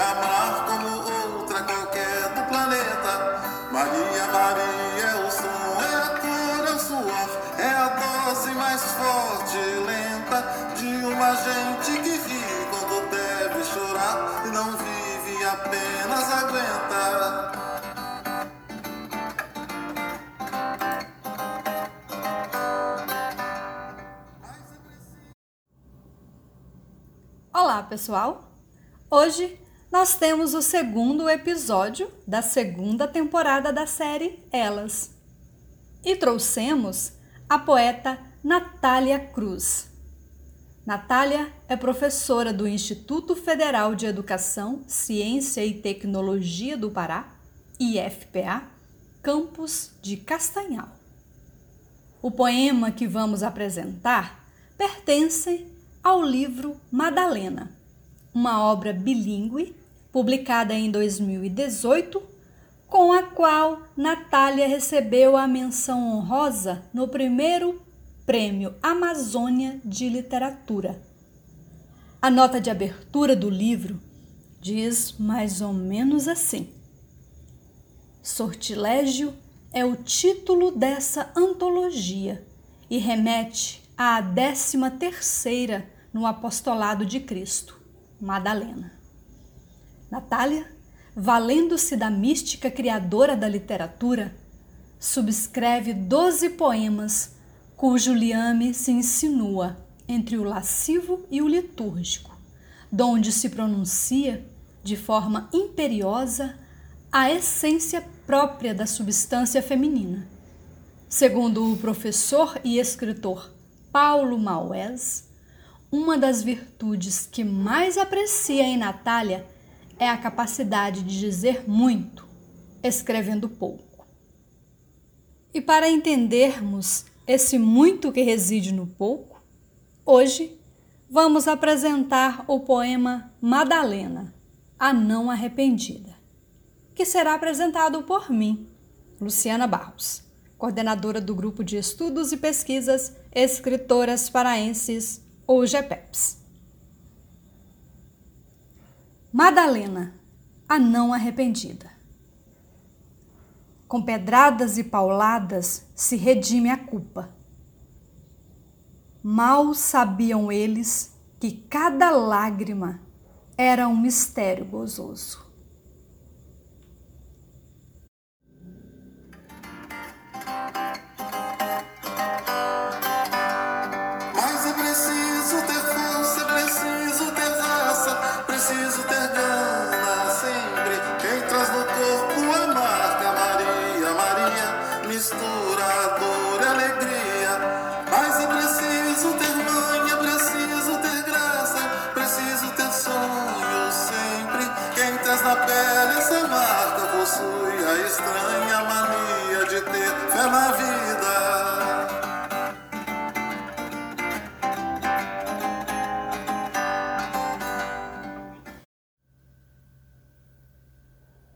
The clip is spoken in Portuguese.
amar como outra qualquer do planeta. Maria, Maria é o som, é a cor, é o suor, é a dose mais forte e lenta de uma gente que ri quando deve chorar e não vive, apenas aguenta. Olá, pessoal! Hoje nós temos o segundo episódio da segunda temporada da série Elas. E trouxemos a poeta Natália Cruz. Natália é professora do Instituto Federal de Educação, Ciência e Tecnologia do Pará, IFPA, campus de Castanhal. O poema que vamos apresentar pertence ao livro Madalena, uma obra bilíngue publicada em 2018, com a qual Natália recebeu a menção honrosa no primeiro Prêmio Amazônia de Literatura. A nota de abertura do livro diz mais ou menos assim: Sortilégio é o título dessa antologia e remete à décima terceira no apostolado de Cristo, Madalena. Natália, valendo-se da mística criadora da literatura, subscreve doze poemas cujo liame se insinua entre o lascivo e o litúrgico, donde se pronuncia, de forma imperiosa, a essência própria da substância feminina. Segundo o professor e escritor Paulo Maués, uma das virtudes que mais aprecia em Natália é a capacidade de dizer muito, escrevendo pouco. E para entendermos esse muito que reside no pouco, hoje vamos apresentar o poema Madalena, a não arrependida, que será apresentado por mim, Luciana Barros coordenadora do Grupo de Estudos e Pesquisas Escritoras Paraenses, ou GEPEPS. Madalena, a não arrependida. Com pedradas e pauladas se redime a culpa. Mal sabiam eles que cada lágrima era um mistério gozoso. Na pele essa marca possui a estranha mania de ter fé na vida.